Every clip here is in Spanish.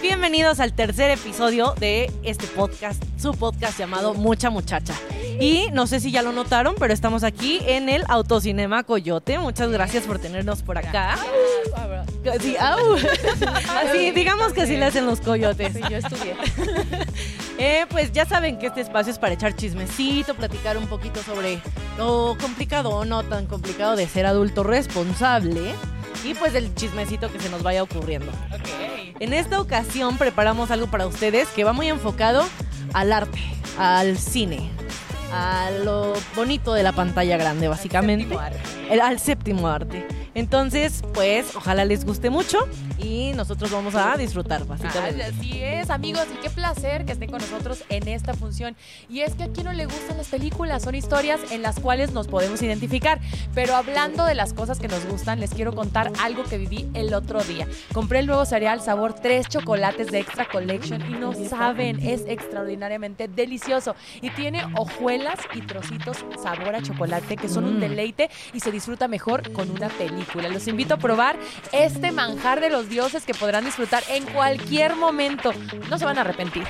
bienvenidos al tercer episodio de este podcast, su podcast llamado Mucha Muchacha. Y no sé si ya lo notaron, pero estamos aquí en el Autocinema Coyote. Muchas gracias por tenernos por acá. Sí, au. Así, digamos que así le hacen los coyotes. Sí, yo estudié. Eh, pues ya saben que este espacio es para echar chismecito, platicar un poquito sobre lo complicado o no tan complicado de ser adulto responsable y pues el chismecito que se nos vaya ocurriendo. En esta ocasión preparamos algo para ustedes que va muy enfocado al arte, al cine, a lo bonito de la pantalla grande, básicamente. El- al séptimo arte. Entonces, pues, ojalá les guste mucho y nosotros vamos a disfrutar, básicamente. así es, amigos, y qué placer que estén con nosotros en esta función. Y es que a quien no le gustan las películas, son historias en las cuales nos podemos identificar. Pero hablando de las cosas que nos gustan, les quiero contar algo que viví el otro día. Compré el nuevo cereal sabor 3 chocolates de Extra Collection y no saben, es extraordinariamente delicioso. Y tiene hojuelas y trocitos sabor a chocolate que son un Mm. deleite y se disfruta mejor con una película. Los invito a probar este manjar de los dioses que podrán disfrutar en cualquier momento. No se van a arrepentir.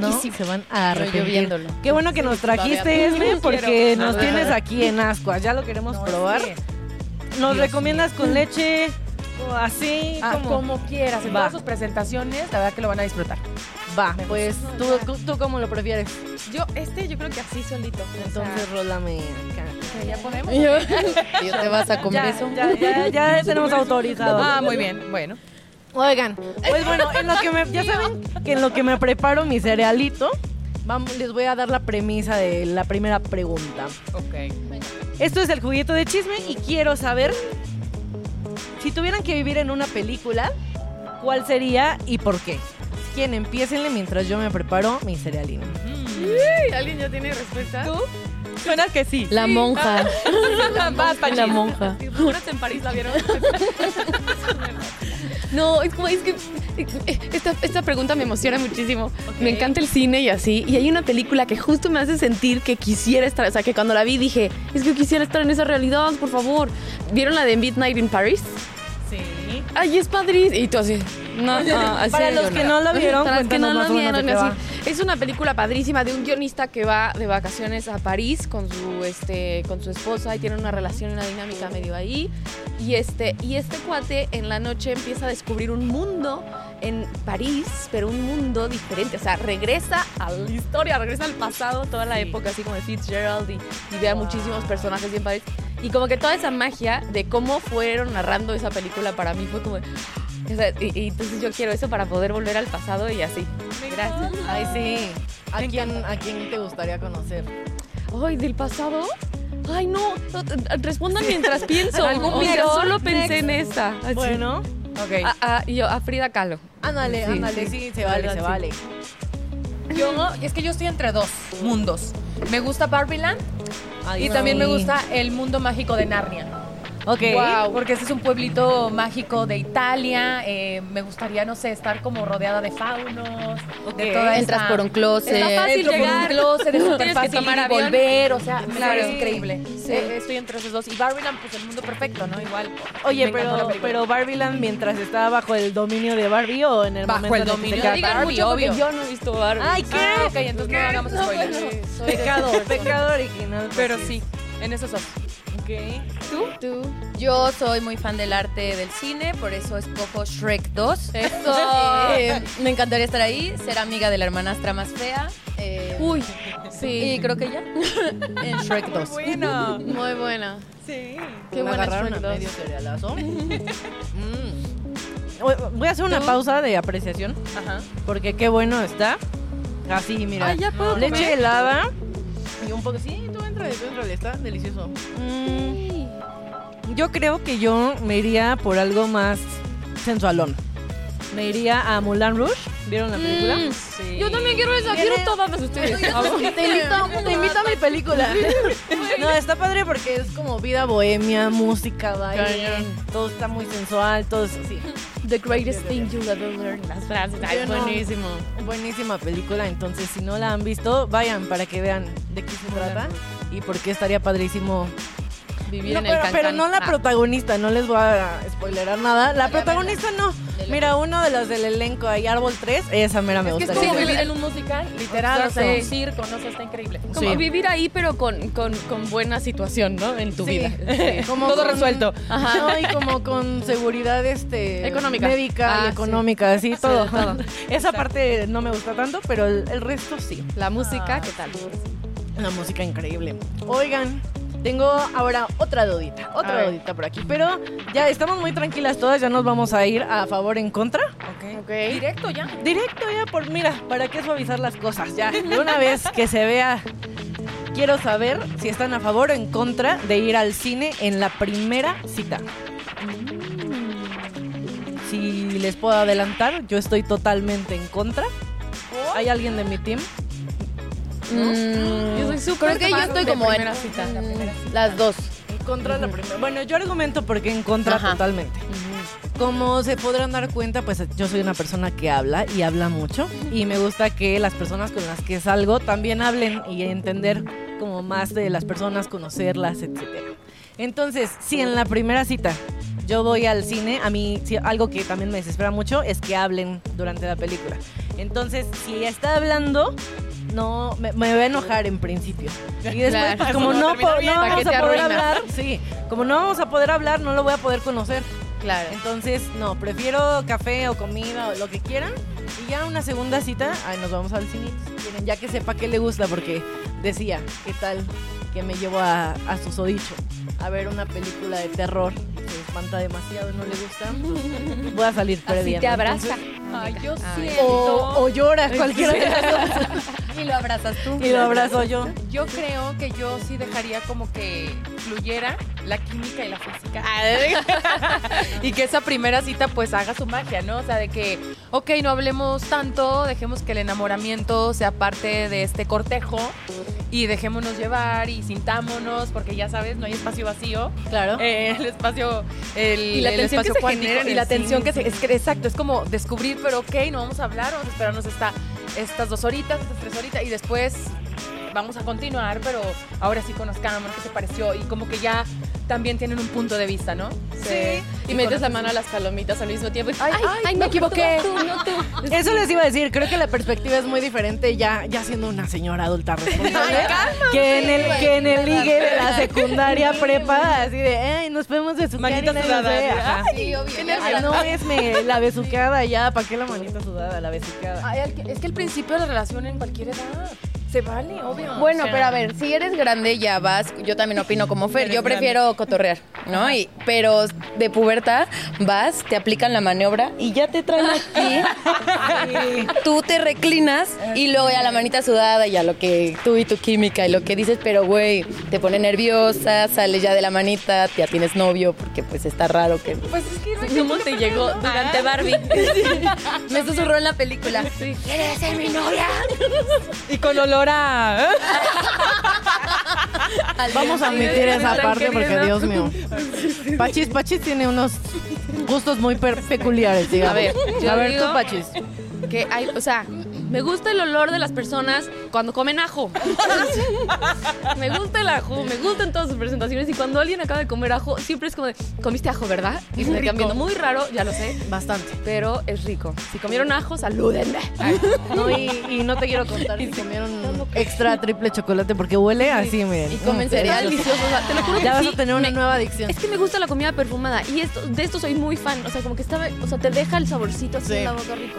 No, se van a arrepentir. Qué bueno que nos trajiste, Esme, porque quiero. nos tienes aquí en ascuas. Ya lo queremos No, probar. sí. ¿Nos Dios recomiendas con leche o así? Ah, como como quieras, en Va. todas sus presentaciones, la verdad que lo van a disfrutar. Va, pues tú, tú cómo lo prefieres. Yo, este, yo creo que así solito. Entonces, rólame acá. ya podemos. yo, ¿yo te vas a comer Ya, eso? ya, ya, ya tenemos autorizado. Ah, muy bien, bueno. Oigan, pues bueno, en lo que me, ya saben que en lo que me preparo mi cerealito, vamos, les voy a dar la premisa de la primera pregunta. Ok. Esto es el juguito de chisme y quiero saber si tuvieran que vivir en una película, ¿cuál sería y por qué? Quieren, empiecenle mientras yo me preparo mi cerealino. ¿Alguien ya tiene respuesta? ¿Tú? Suena que sí. La monja. Pachis. La monja. Seguros en París la vieron. No, es como, es que esta, esta pregunta me emociona muchísimo. Ok. Me encanta el cine y así. Y hay una película que justo me hace sentir que quisiera estar, o sea, que cuando la vi dije, es que yo quisiera estar en esa realidad, por favor. ¿Vieron la de Midnight in Paris? Ay, es padrísimo. Y tú así. No, no, así Para los que no la vieron, Para los que no cuéntanos la más o menos de vieron, así. Es una película padrísima de un guionista que va de vacaciones a París con su este con su esposa y tiene una relación, una dinámica medio ahí. Y este y este cuate en la noche empieza a descubrir un mundo en París, pero un mundo diferente. O sea, regresa a la historia, regresa al pasado, toda la Sí. época así como de Fitzgerald y, y ve a muchísimos personajes bien París. Y como que toda esa magia de cómo fueron narrando esa película para mí fue como... o sea, y, y entonces yo quiero eso para poder volver al pasado y así. Gracias. Ay, sí. ¿A quién, ¿A quién te gustaría conocer? Ay, ¿del pasado? Ay, no. Respondan mientras pienso. ¿Algún O sea, solo pensé en esta. Así. Bueno, Ok. A, a- y yo, a Frida Kahlo. ándale, Sí, ándale, sí. sí, se vale, se vale. Yo, es que yo estoy entre dos mundos. Me gusta Barbieland Y también me gusta el mundo mágico de Narnia. Ok. Wow. Porque este es un pueblito mágico de Italia. eh, me gustaría, no sé, estar como rodeada de faunos, Ok. de toda Entras esa- por un closet. Está fácil Entro por un llegar, closet, es súper fácil ir y volver, o sea, Claro. es increíble. Sí. Eh, estoy entre esos dos. Y Barbieland, pues el mundo perfecto, ¿no? Igual. Oye, pero, pero Barbiland mientras estaba bajo el dominio de Barbie o en el Bajo momento el dominio No digan Barbie, mucho porque obvio. yo no he visto Barbie. Ay, ¿qué? Ah, ok, entonces no hagamos spoilers. Pecado, pecado original. Pero pues sí, en esos dos. Ok. ¿Tú? Tú. Yo soy muy fan del arte del cine, por eso escojo Shrek 2. Eso. Eh, me encantaría estar ahí, ser amiga de la hermanastra más fea. eh, Uy. y Sí. creo que ya. en Shrek 2. Bueno. Muy buena. Sí. Qué Me buena agarraron Shrek a 2. medio cerealazo. Mm. Voy- a hacer una pausa de apreciación Ajá. porque qué bueno está. Así, mira. Ay, ya puedo Leche comer. helada y un poco. Sí, está delicioso. Mm, yo creo que yo me iría por algo más sensualón. Me iría a Mulan Rouge. ¿Vieron la película? Mm. Sí. Yo también quiero esa, quiero todas ustedes. Te invito, te invito a mi película. No, está padre porque es como vida bohemia, música, baile. Todo está muy sensual, todo es así. The greatest thing you'll ever learn. Las frases. Ay, no. buenísimo. Buenísima película, entonces si no la han visto, vayan para que vean de qué se trata y por qué estaría padrísimo vivir No, en el pero, cancán. pero no la Ah. protagonista, no les voy a spoilerar nada. La protagonista no. Mira, uno de los del elenco ahí, Árbol 3, esa mera me gusta. es como Sí. vivir en un musical, literal, o sea, Exacto. un circo, no sé, está increíble. Como Sí. vivir ahí, pero con, con, con buena situación, ¿no? En tu Sí, vida. sí, como Todo con- resuelto. Ajá. No, y como con seguridad este Económica. médica Ah, y sí. económica, así todo. todo. Esa parte no me gusta tanto, pero el, el resto sí. La música, Ah. ¿qué tal? La música increíble. Oigan, tengo ahora otra dudita, A otra ver. dudita por aquí, pero ya estamos muy tranquilas todas, ya nos vamos a ir a favor en contra. Ok. Ok. Directo ya. Directo ya por, mira, ¿para qué suavizar las cosas? Ya, de una vez que se vea, quiero saber si están a favor o en contra de ir al cine en la primera cita. Si les puedo adelantar, yo estoy totalmente en contra. ¿Hay alguien de mi team? Mm, Yo soy súper Creo que yo estoy de como en primera cita. las dos. En contra de la primera. Bueno, yo argumento porque en contra Ajá. totalmente. Como se podrán dar cuenta, pues yo soy una persona que habla y habla mucho. Y me gusta que las personas con las que salgo también hablen y entender como más de las personas, conocerlas, etcétera. Entonces, si en la primera cita yo voy al cine, a mí algo que también me desespera mucho es que hablen durante la película. Entonces, si ella está hablando, no me, me voy a enojar en principio. Y después, Claro. pues, como no, no termina po- bien, no ¿para qué vamos a poder hablar, sí, como no vamos a poder hablar, no lo voy a poder conocer. Claro. Entonces, no, prefiero café o comida o lo que quieran. Y ya una segunda cita, ay, nos vamos al cine, si quieren, ya que sepa qué le gusta, porque decía, ¿qué tal que me llevo a, a susodicho a ver una película de terror? Espanta demasiado y no le gusta. Voy a salir Así perdiendo. te abraza. Entonces, Ay, yo Ay. siento. o, o llora, cualquiera de las dos. Y lo abrazas tú. Y lo abrazo yo. Yo creo que yo sí dejaría como que fluyera la química y la física. y que esa primera cita pues haga su magia, ¿no? O sea, de que, ok, no hablemos tanto, dejemos que el enamoramiento sea parte de este cortejo y dejémonos llevar y sintámonos, porque ya sabes, no hay espacio vacío. Claro. Eh, el espacio, el, Y la el tensión que se cuántico genera en y el la tensión que se, es que, exacto, es como descubrir, pero ok, no vamos a hablar, vamos a esperarnos esta, estas dos horitas, estas tres horitas y después vamos a continuar, pero ahora sí conozcamos qué se pareció y como que ya también tienen un punto de vista, ¿no? Sí. Y metes la mano a las palomitas al mismo tiempo. y, Ay, ay, me no, equivoqué. Tú, no tú. Eso les iba a decir, creo que la perspectiva es muy diferente ya, ya siendo una señora adulta responsable que en el que en el ligue de la secundaria prepa así de, ay, nos podemos besuquear y Manita sudada, ve". así, Ajá. Sí, obvio. Ay, no es me, la besuqueada ya, ¿para qué la manita sudada? La. Ay, que- es que el principio de la relación en cualquier edad se vale, obvio. Bueno, O sea, pero a ver, si eres grande ya vas, yo también opino como Fer, yo prefiero cotorrear, ¿no? Y, pero de pubertad vas, te aplican la maniobra y ya te traen aquí, tú te reclinas y luego ya la manita sudada y ya lo que tú y tu química y lo que dices, pero güey, te pone nerviosa, sales ya de la manita, ya tienes novio porque pues está raro que... Pues es que hay ¿Cómo te llegó durante Barbie? Me susurró en la película. Y con olor Vamos a admitir esa parte porque. Dios mío. Pachis, Pachis tiene unos gustos muy peculiares, digamos. A ver, yo a ver digo- tú, Pachis. Que hay, o sea, me gusta el olor de las personas cuando comen ajo. me gusta el ajo, me gustan todas sus presentaciones y cuando alguien acaba de comer ajo, siempre es como de, comiste ajo, ¿verdad? Y se me quedan viendo muy raro, ya lo sé, Bastante. pero es rico. Si comieron ajo, salúdenme. No, y, y no te quiero contar si comieron extra triple chocolate porque huele así, miren. Y comen cereal. Delicioso, o sea, te lo juro que Ya vas sí, a tener una me- nueva adicción. Es que me gusta la comida perfumada y esto, de esto soy muy fan. O sea, como que está, o sea, te deja el saborcito así Sí. en la boca rico.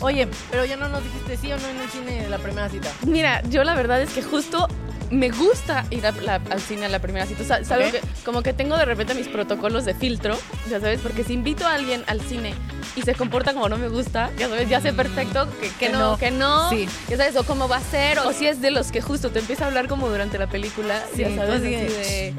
Oye, pero ya no nos dijiste sí o no en el cine de la primera cita. Mira, yo la verdad es que justo me gusta ir a la- al cine a la primera cita. O sea, ¿sabes? Que, como que tengo de repente mis protocolos de filtro, ya sabes, porque si invito a alguien al cine y se comporta como no me gusta, ya sabes, ya sé perfecto que, que Que no, no. que no, Sí. ya sabes, o cómo va a ser, o si es de los que justo te empieza a hablar como durante la película, Sí, ya sabes, así de...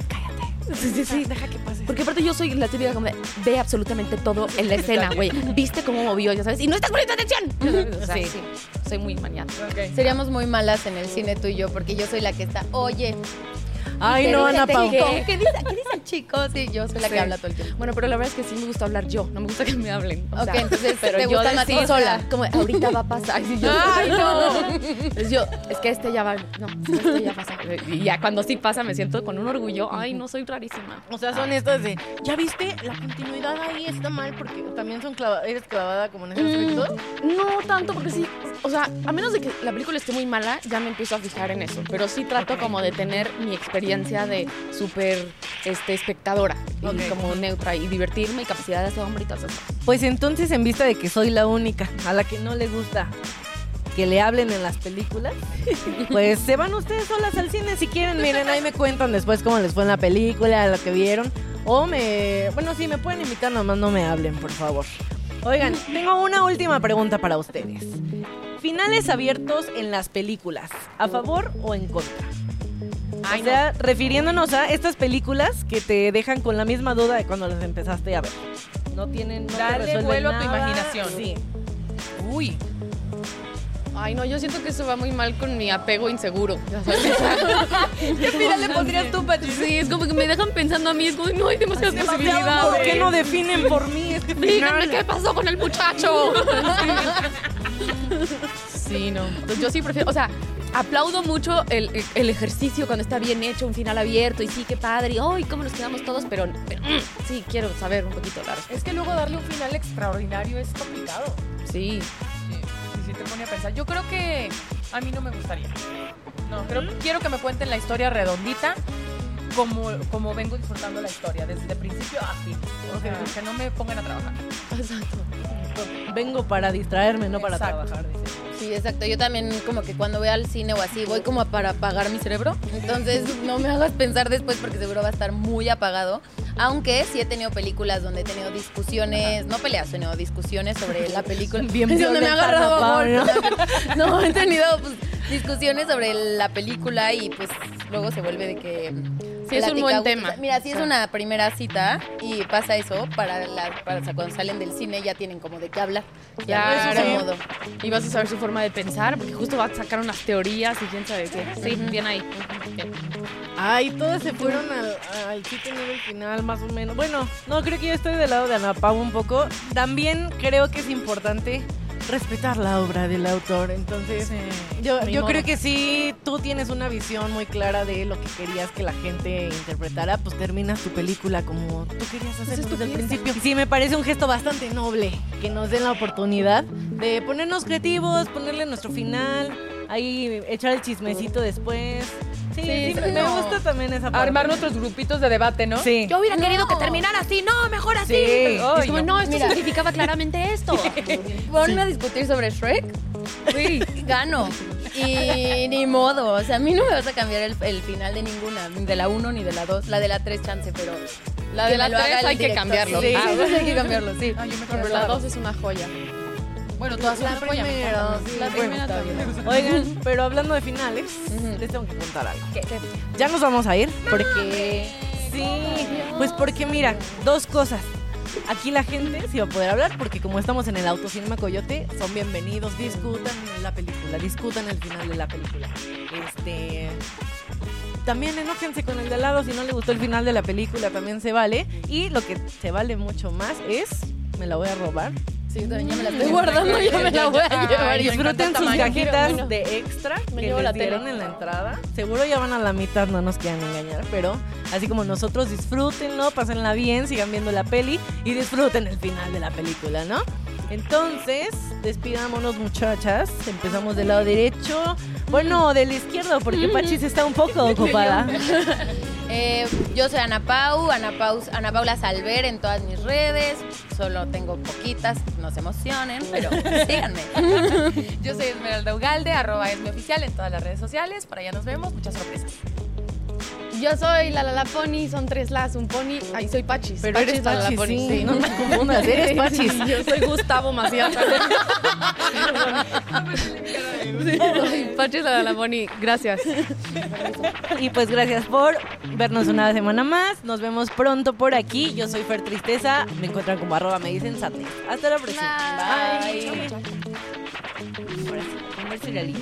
Sí, sí, sí. Deja que pase. Porque aparte yo soy la típica como de, ve absolutamente todo en la escena, güey. Viste cómo movió, ya sabes, y no estás poniendo atención. O sea, Sí. sí. Soy muy maniata. Seríamos muy malas en el cine tú y yo, porque yo soy la que está, oye, Ay, ¿Qué no, Ana Pau. ¿Qué dice, ¿Qué dice el chico? Sí, yo soy la Sí. que habla todo el tiempo. Bueno, pero la verdad es que sí me gusta hablar yo, no me gusta que me hablen. o Ok, entonces pero te yo gusta más decir, sola. Como ahorita va a pasar. Y yo, Ay, no. Es yo, es que este ya va, no, este ya pasa. Y ya cuando sí pasa me siento con un orgullo. Ay, no soy rarísima. O sea, son estas de, ¿ya viste? La continuidad ahí está mal porque también son clava- eres clavada como en ese aspecto. No tanto, porque sí, o sea, a menos de que la película esté muy mala, ya me empiezo a fijar en eso. Pero sí trato como de tener mi experiencia de súper este, espectadora y como neutra y divertirme y capacidad de y todas esas cosas. Pues entonces, en vista de que soy la única a la que no le gusta que le hablen en las películas, pues se van ustedes solas al cine si quieren. Miren, ahí me cuentan después cómo les fue en la película, lo que vieron. O me. Bueno, sí, me pueden invitar, nomás no me hablen, por favor. Oigan, tengo una última pregunta para ustedes. Finales abiertos en las películas, ¿a favor o en contra? Ay, o sea, refiriéndonos a estas películas que te dejan con la misma duda de cuando las empezaste a ver. No tienen. No Dale vuelo a tu imaginación. Sí. Uy. Ay, no, yo siento que eso va muy mal con mi apego inseguro. ¿Qué final le pondrías tú, Pachi? Sí, es como que me dejan pensando a mí, es como, no hay demasiadas ¿Por posibilidades. qué no definen por mí este Díganme qué pasó con el muchacho. Sí, no. Entonces yo sí prefiero, o sea, aplaudo mucho el, el ejercicio cuando está bien hecho, un final abierto y sí, qué padre, y ¡ay, cómo nos quedamos todos! Pero, pero, mm, sí, quiero saber un poquito la respuesta. Es que luego darle un final extraordinario es complicado. Sí. Sí, sí, te pone a pensar. Yo creo que a mí no me gustaría. No, creo quiero que me cuenten la historia redondita como, como vengo disfrutando la historia, desde principio a fin. O sea, que no me pongan a trabajar. Exacto. Vengo para distraerme, no para Exacto. trabajar. dice. Sí, exacto. Yo también como que cuando voy al cine o así, voy como para apagar mi cerebro. Entonces no me hagas pensar después porque seguro va a estar muy apagado. Aunque sí he tenido películas donde he tenido discusiones, no peleas, sino discusiones sobre la película. Bien Es donde me ha agarrado a Ana golpes. No, he tenido pues, discusiones sobre la película y pues luego se vuelve de que... Sí, es un buen tema. Mira, si es una primera cita y pasa eso, para, la, para o sea, cuando salen del cine ya tienen como de qué hablar. Ya Claro. cómodo. Y vas a saber su forma de pensar, porque justo va a sacar unas teorías y quién sabe qué. Sí, bien ahí. Bien. Ay, todas se fueron al, al sí tener el final, más o menos. Bueno, no, creo que yo estoy del lado de Ana Pau un poco. También creo que es importante respetar la obra del autor. Entonces, yo, yo modo. creo que si tú tienes una visión muy clara de lo que querías que la gente interpretara, pues terminas tu película como tú querías hacer es tu desde el principio. Sí, me parece un gesto bastante noble que nos den la oportunidad de ponernos creativos, ponerle nuestro final, ahí echar el chismecito después. Sí, sí, sí, me no. gusta también esa parte. Armar nuestros grupitos de debate, ¿no? Sí. Yo hubiera No. querido que terminara así, no, mejor así. Sí. es Ay, como, no. no, esto Mira. significaba claramente esto. Ponme a discutir sobre Shrek. Sí, gano. Y ni modo. O sea, a mí no me vas a cambiar el, el final de ninguna. Ni de la 1 ni de la 2. La de la 3 chance, pero. La que de la me lo haga 3 el hay que director. cambiarlo. Sí, Ah, sí, sí, hay que cambiarlo, sí. Ay, yo me la 2 es una joya. Bueno, todas La me primera, sí, La primera también. Oigan, pero hablando de finales, les tengo que contar algo. Ya nos vamos a ir porque... Sí, pues porque mira, dos cosas. Aquí la gente sí va a poder hablar porque como estamos en el Autocinema Coyote, son bienvenidos, discutan la película, discutan el final de la película. Este... También enójense con el de al lado si no le gustó el final de la película, también se vale. Y lo que se vale mucho más es, me la voy a robar, Sí, también ya me la estoy guardando, ya me la voy a llevar. Disfruten sus cajitas Bueno, de extra me que les la tele. dieron en la entrada. Seguro ya van a la mitad, no nos quieran engañar, pero así como nosotros disfrútenlo, pásenla bien, sigan viendo la peli y disfruten el final de la película, ¿no? Entonces, despidámonos muchachas. Empezamos del lado derecho. Bueno, del izquierdo, porque Pachis está un poco ocupada. Eh, yo soy Ana Pau, Ana, Pau, Ana Paula Salver en todas mis redes. Solo tengo poquitas, no se emocionen, pero síganme. Yo soy Esmeralda Ugalde, arroba es mi oficial en todas las redes sociales. Por allá nos vemos. Muchas sorpresas. Yo soy la la la pony, son tres las, un pony. Ahí soy Pachis. Pero eres la la Pachis, pony, sí, no confundas, eres Pachis. Yo soy Gustavo Macías. Soy Pachis la la la pony, gracias. Y pues gracias por vernos una semana más. Nos vemos pronto por aquí. Yo soy Fer Tristeza. Me encuentran como arroba me dicen Sadness. Hasta la próxima. Bye. Bye. Ahora sí, cerealito.